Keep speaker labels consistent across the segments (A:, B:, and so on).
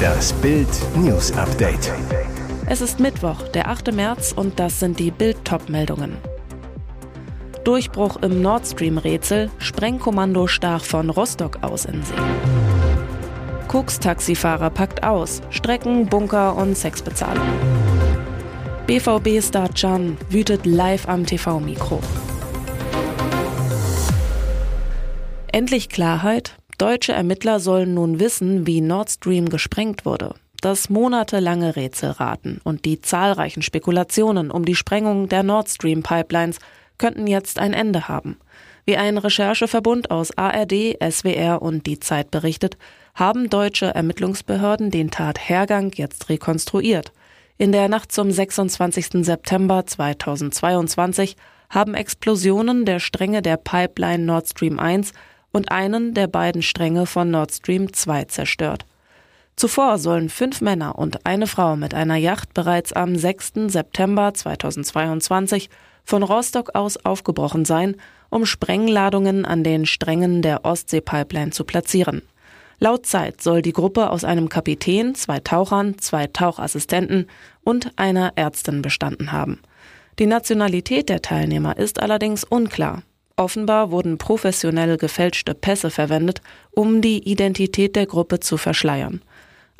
A: Das Bild News Update.
B: Es ist Mittwoch, der 8. März und das sind die Bild meldungen Durchbruch im Nord Stream Rätsel, Sprengkommando stach von Rostock aus in See. Koks-Taxifahrer packt aus, Strecken, Bunker und Sexbezahlung. BVB-Star Can wütet live am TV-Mikro. Endlich Klarheit? Deutsche Ermittler sollen nun wissen, wie Nord Stream gesprengt wurde. Das monatelange Rätselraten und die zahlreichen Spekulationen um die Sprengung der Nord Stream Pipelines könnten jetzt ein Ende haben. Wie ein Rechercheverbund aus ARD, SWR und Die Zeit berichtet, haben deutsche Ermittlungsbehörden den Tathergang jetzt rekonstruiert. In der Nacht zum 26. September 2022 haben Explosionen der Stränge der Pipeline Nord Stream 1 und einen der beiden Stränge von Nord Stream 2 zerstört. Zuvor sollen fünf Männer und eine Frau mit einer Yacht bereits am 6. September 2022 von Rostock aus aufgebrochen sein, um Sprengladungen an den Strängen der Ostsee-Pipeline zu platzieren. Laut Zeit soll die Gruppe aus einem Kapitän, zwei Tauchern, zwei Tauchassistenten und einer Ärztin bestanden haben. Die Nationalität der Teilnehmer ist allerdings unklar. Offenbar wurden professionell gefälschte Pässe verwendet, um die Identität der Gruppe zu verschleiern.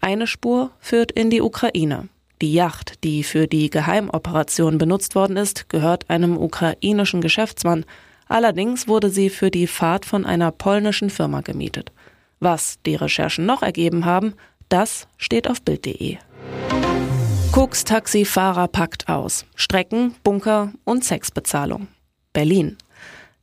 B: Eine Spur führt in die Ukraine. Die Yacht, die für die Geheimoperation benutzt worden ist, gehört einem ukrainischen Geschäftsmann. Allerdings wurde sie für die Fahrt von einer polnischen Firma gemietet. Was die Recherchen noch ergeben haben, das steht auf Bild.de. Koks Taxifahrer packt aus. Strecken, Bunker und Sexbezahlung. Berlin.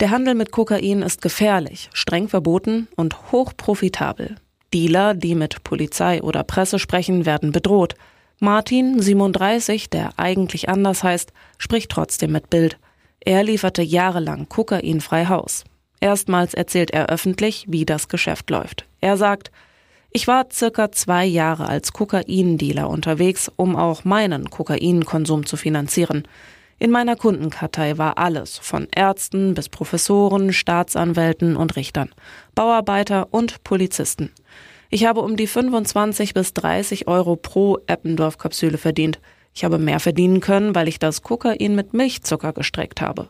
B: Der Handel mit Kokain ist gefährlich, streng verboten und hochprofitabel. Dealer, die mit Polizei oder Presse sprechen, werden bedroht. Martin, 37, der eigentlich anders heißt, spricht trotzdem mit Bild. Er lieferte jahrelang Kokain frei Haus. Erstmals erzählt er öffentlich, wie das Geschäft läuft. Er sagt, ich war circa zwei Jahre als Kokaindealer unterwegs, um auch meinen Kokainkonsum zu finanzieren. In meiner Kundenkartei war alles, von Ärzten bis Professoren, Staatsanwälten und Richtern, Bauarbeiter und Polizisten. Ich habe um die 25 bis 30 Euro pro Eppendorf-Kapsüle verdient. Ich habe mehr verdienen können, weil ich das Kokain mit Milchzucker gestreckt habe.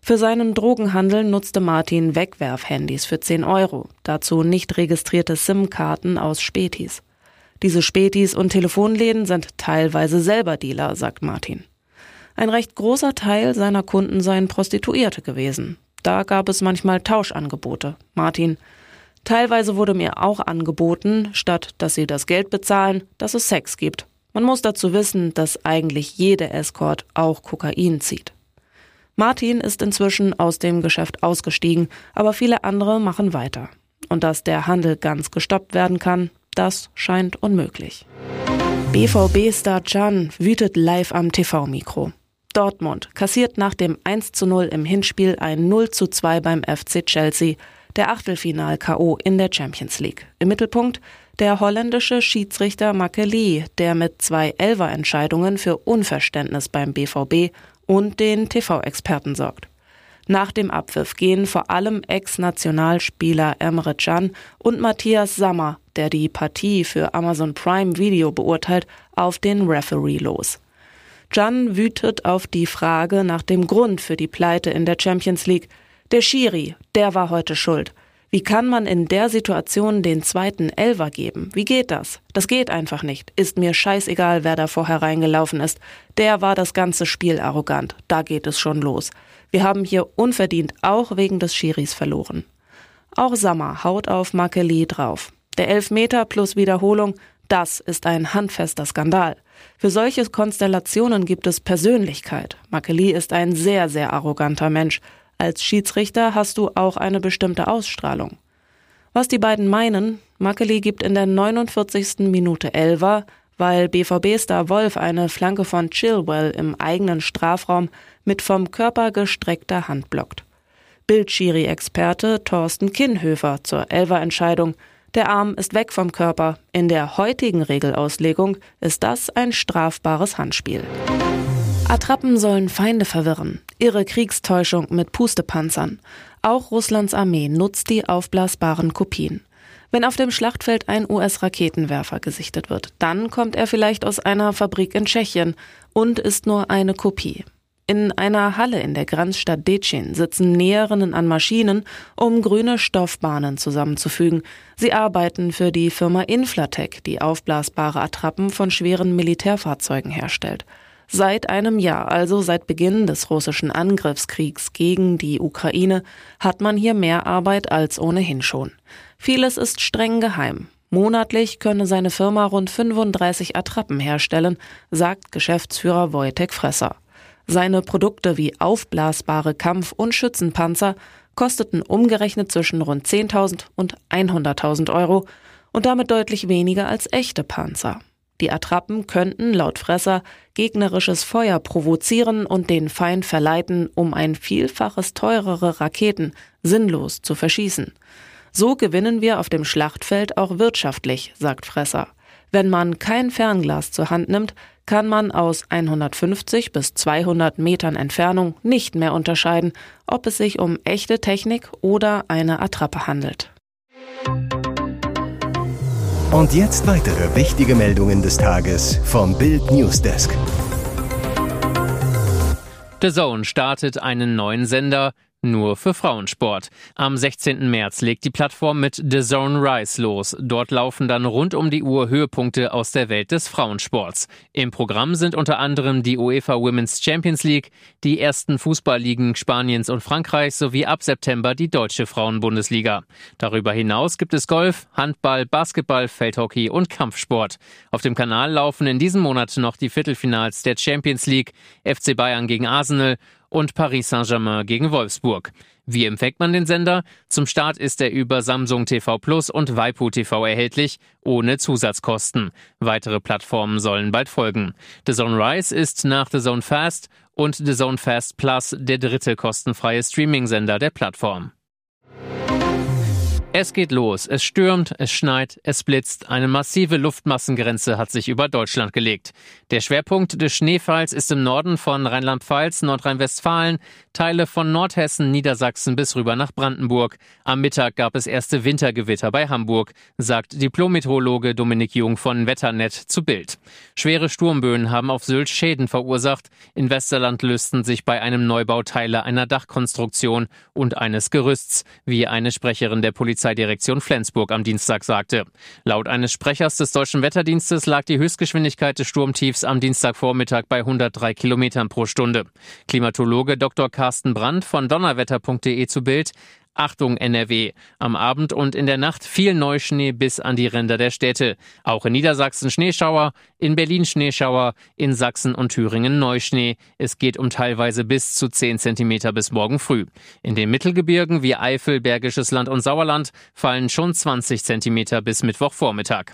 B: Für seinen Drogenhandel nutzte Martin Wegwerfhandys für 10 Euro, dazu nicht registrierte SIM-Karten aus Spätis. Diese Spätis und Telefonläden sind teilweise selber Dealer, sagt Martin. Ein recht großer Teil seiner Kunden seien Prostituierte gewesen. Da gab es manchmal Tauschangebote. Martin, teilweise wurde mir auch angeboten, statt dass sie das Geld bezahlen, dass es Sex gibt. Man muss dazu wissen, dass eigentlich jede Escort auch Kokain zieht. Martin ist inzwischen aus dem Geschäft ausgestiegen, aber viele andere machen weiter. Und dass der Handel ganz gestoppt werden kann, das scheint unmöglich. BVB-Star Can wütet live am TV-Mikro. Dortmund kassiert nach dem 1 zu 0 im Hinspiel ein 0 zu 2 beim FC Chelsea, der Achtelfinal-K.O. in der Champions League. Im Mittelpunkt der holländische Schiedsrichter Makeli, der mit zwei Elfer-Entscheidungen für Unverständnis beim BVB und den TV-Experten sorgt. Nach dem Abpfiff gehen vor allem Ex-Nationalspieler Emre Can und Matthias Sammer, der die Partie für Amazon Prime Video beurteilt, auf den Referee los. Can wütet auf die Frage nach dem Grund für die Pleite in der Champions League. Der Schiri, der war heute schuld. Wie kann man in der Situation den zweiten Elver geben? Wie geht das? Das geht einfach nicht. Ist mir scheißegal, wer da vorher reingelaufen ist. Der war das ganze Spiel arrogant. Da geht es schon los. Wir haben hier unverdient auch wegen des Schiris verloren. Auch Sammer haut auf Makeli drauf. Der Elfmeter plus Wiederholung, das ist ein handfester Skandal. Für solche Konstellationen gibt es Persönlichkeit. Makeli ist ein sehr, sehr arroganter Mensch. Als Schiedsrichter hast du auch eine bestimmte Ausstrahlung. Was die beiden meinen, Makeli gibt in der 49. Minute Elver, weil BVB-Star Wolf eine Flanke von Chilwell im eigenen Strafraum mit vom Körper gestreckter Hand blockt. Bildschiri-Experte Thorsten Kinnhöfer zur Elver-Entscheidung – der Arm ist weg vom Körper. In der heutigen Regelauslegung ist das ein strafbares Handspiel. Attrappen sollen Feinde verwirren. Irre Kriegstäuschung mit Pustepanzern. Auch Russlands Armee nutzt die aufblasbaren Kopien. Wenn auf dem Schlachtfeld ein US-Raketenwerfer gesichtet wird, dann kommt er vielleicht aus einer Fabrik in Tschechien und ist nur eine Kopie. In einer Halle in der Grenzstadt Decin sitzen Näherinnen an Maschinen, um grüne Stoffbahnen zusammenzufügen. Sie arbeiten für die Firma Inflatec, die aufblasbare Attrappen von schweren Militärfahrzeugen herstellt. Seit einem Jahr, also seit Beginn des russischen Angriffskriegs gegen die Ukraine, hat man hier mehr Arbeit als ohnehin schon. Vieles ist streng geheim. Monatlich könne seine Firma rund 35 Attrappen herstellen, sagt Geschäftsführer Wojtek Fresser. Seine Produkte wie aufblasbare Kampf- und Schützenpanzer kosteten umgerechnet zwischen rund 10.000 und 100.000 Euro und damit deutlich weniger als echte Panzer. Die Attrappen könnten laut Fresser gegnerisches Feuer provozieren und den Feind verleiten, um ein vielfaches teurere Raketen sinnlos zu verschießen. So gewinnen wir auf dem Schlachtfeld auch wirtschaftlich, sagt Fresser. Wenn man kein Fernglas zur Hand nimmt, kann man aus 150 bis 200 Metern Entfernung nicht mehr unterscheiden, ob es sich um echte Technik oder eine Attrappe handelt.
A: Und jetzt weitere wichtige Meldungen des Tages vom Bild Newsdesk.
C: The Zone startet einen neuen Sender nur für Frauensport. Am 16. März legt die Plattform mit The Zone Rise los. Dort laufen dann rund um die Uhr Höhepunkte aus der Welt des Frauensports. Im Programm sind unter anderem die UEFA Women's Champions League, die ersten Fußballligen Spaniens und Frankreichs sowie ab September die deutsche Frauenbundesliga. Darüber hinaus gibt es Golf, Handball, Basketball, Feldhockey und Kampfsport. Auf dem Kanal laufen in diesem Monat noch die Viertelfinals der Champions League, FC Bayern gegen Arsenal und Paris Saint-Germain gegen Wolfsburg. Wie empfängt man den Sender? Zum Start ist er über Samsung TV Plus und Waipu TV erhältlich, ohne Zusatzkosten. Weitere Plattformen sollen bald folgen. The Zone Rise ist nach The Zone Fast und The Zone Fast Plus der dritte kostenfreie Streaming-Sender der Plattform. Es geht los. Es stürmt, es schneit, es blitzt. Eine massive Luftmassengrenze hat sich über Deutschland gelegt. Der Schwerpunkt des Schneefalls ist im Norden von Rheinland-Pfalz, Nordrhein-Westfalen, Teile von Nordhessen, Niedersachsen bis rüber nach Brandenburg. Am Mittag gab es erste Wintergewitter bei Hamburg, sagt Diplom-Meteorologe Dominik Jung von Wetternet zu Bild. Schwere Sturmböen haben auf Sylt Schäden verursacht. In Westerland lösten sich bei einem Neubau Teile einer Dachkonstruktion und eines Gerüsts, wie eine Sprecherin der Polizei Polizeidirektion Flensburg am Dienstag sagte. Laut eines Sprechers des deutschen Wetterdienstes lag die Höchstgeschwindigkeit des Sturmtiefs am Dienstagvormittag bei 103 Kilometern pro Stunde. Klimatologe Dr. Carsten Brandt von donnerwetter.de zu Bild. Achtung NRW. Am Abend und in der Nacht viel Neuschnee bis an die Ränder der Städte. Auch in Niedersachsen Schneeschauer, in Berlin Schneeschauer, in Sachsen und Thüringen Neuschnee. Es geht um teilweise bis zu 10 Zentimeter bis morgen früh. In den Mittelgebirgen wie Eifel, Bergisches Land und Sauerland fallen schon 20 Zentimeter bis Mittwochvormittag.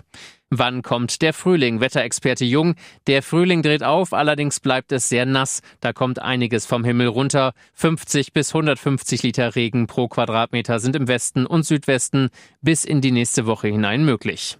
C: Wann kommt der Frühling? Wetterexperte Jung. Der Frühling dreht auf, allerdings bleibt es sehr nass. Da kommt einiges vom Himmel runter. 50 bis 150 Liter Regen pro Quadratmeter sind im Westen und Südwesten bis in die nächste Woche hinein möglich.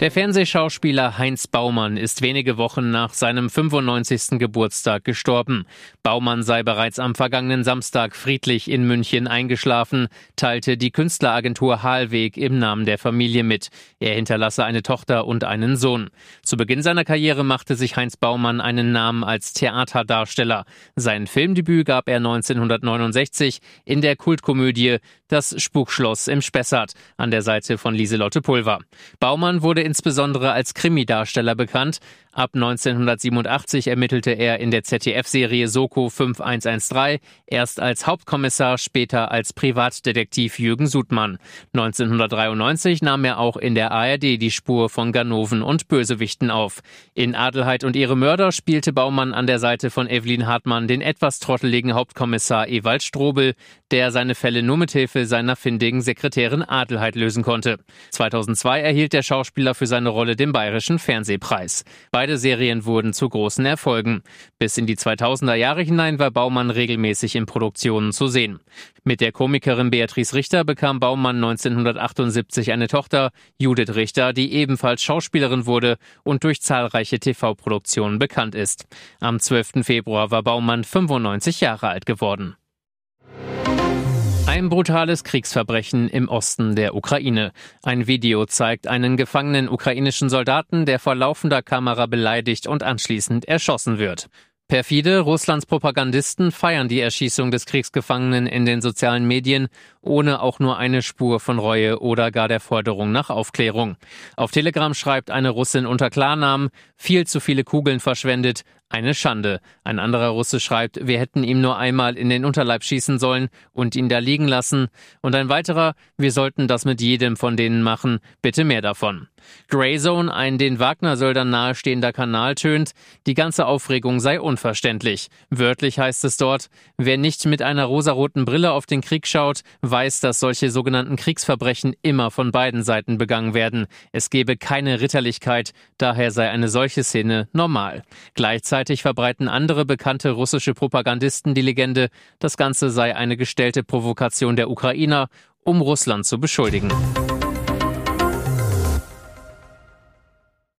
C: Der Fernsehschauspieler Heinz Baumann ist wenige Wochen nach seinem 95. Geburtstag gestorben. Baumann sei bereits am vergangenen Samstag friedlich in München eingeschlafen, teilte die Künstleragentur Hahlweg im Namen der Familie mit. Er hinterlasse eine Tochter und einen Sohn. Zu Beginn seiner Karriere machte sich Heinz Baumann einen Namen als Theaterdarsteller. Sein Filmdebüt gab er 1969 in der Kultkomödie Das Spukschloss im Spessart an der Seite von Lieselotte Pulver. Baumann wurde insbesondere als Krimidarsteller bekannt. Ab 1987 ermittelte er in der ZDF-Serie Soko 5113, erst als Hauptkommissar, später als Privatdetektiv Jürgen Sudmann. 1993 nahm er auch in der ARD die Spur von Ganoven und Bösewichten auf. In Adelheid und ihre Mörder spielte Baumann an der Seite von Evelyn Hartmann den etwas trotteligen Hauptkommissar Ewald Strobel, der seine Fälle nur mit Hilfe seiner findigen Sekretärin Adelheid lösen konnte. 2002 erhielt der Schauspieler für seine Rolle den Bayerischen Fernsehpreis. Beide Serien wurden zu großen Erfolgen. Bis in die 2000er Jahre hinein war Baumann regelmäßig in Produktionen zu sehen. Mit der Komikerin Beatrice Richter bekam Baumann 1978 eine Tochter, Judith Richter, die ebenfalls Schauspielerin wurde und durch zahlreiche TV-Produktionen bekannt ist. Am 12. Februar war Baumann 95 Jahre alt geworden. Ein brutales Kriegsverbrechen im Osten der Ukraine. Ein Video zeigt einen gefangenen ukrainischen Soldaten, der vor laufender Kamera beleidigt und anschließend erschossen wird. Perfide Russlands Propagandisten feiern die Erschießung des Kriegsgefangenen in den sozialen Medien, ohne auch nur eine Spur von Reue oder gar der Forderung nach Aufklärung. Auf Telegram schreibt eine Russin unter Klarnamen, viel zu viele Kugeln verschwendet, eine Schande. Ein anderer Russe schreibt, wir hätten ihm nur einmal in den Unterleib schießen sollen und ihn da liegen lassen. Und ein weiterer, wir sollten das mit jedem von denen machen. Bitte mehr davon. Greyzone, ein den Wagner-Söldern nahestehender Kanal, tönt, die ganze Aufregung sei unverständlich. Wörtlich heißt es dort, wer nicht mit einer rosaroten Brille auf den Krieg schaut, weiß, dass solche sogenannten Kriegsverbrechen immer von beiden Seiten begangen werden. Es gebe keine Ritterlichkeit, daher sei eine solche Szene normal. Gleichzeitig Gleichzeitig verbreiten andere bekannte russische Propagandisten die Legende, das Ganze sei eine gestellte Provokation der Ukrainer, um Russland zu beschuldigen.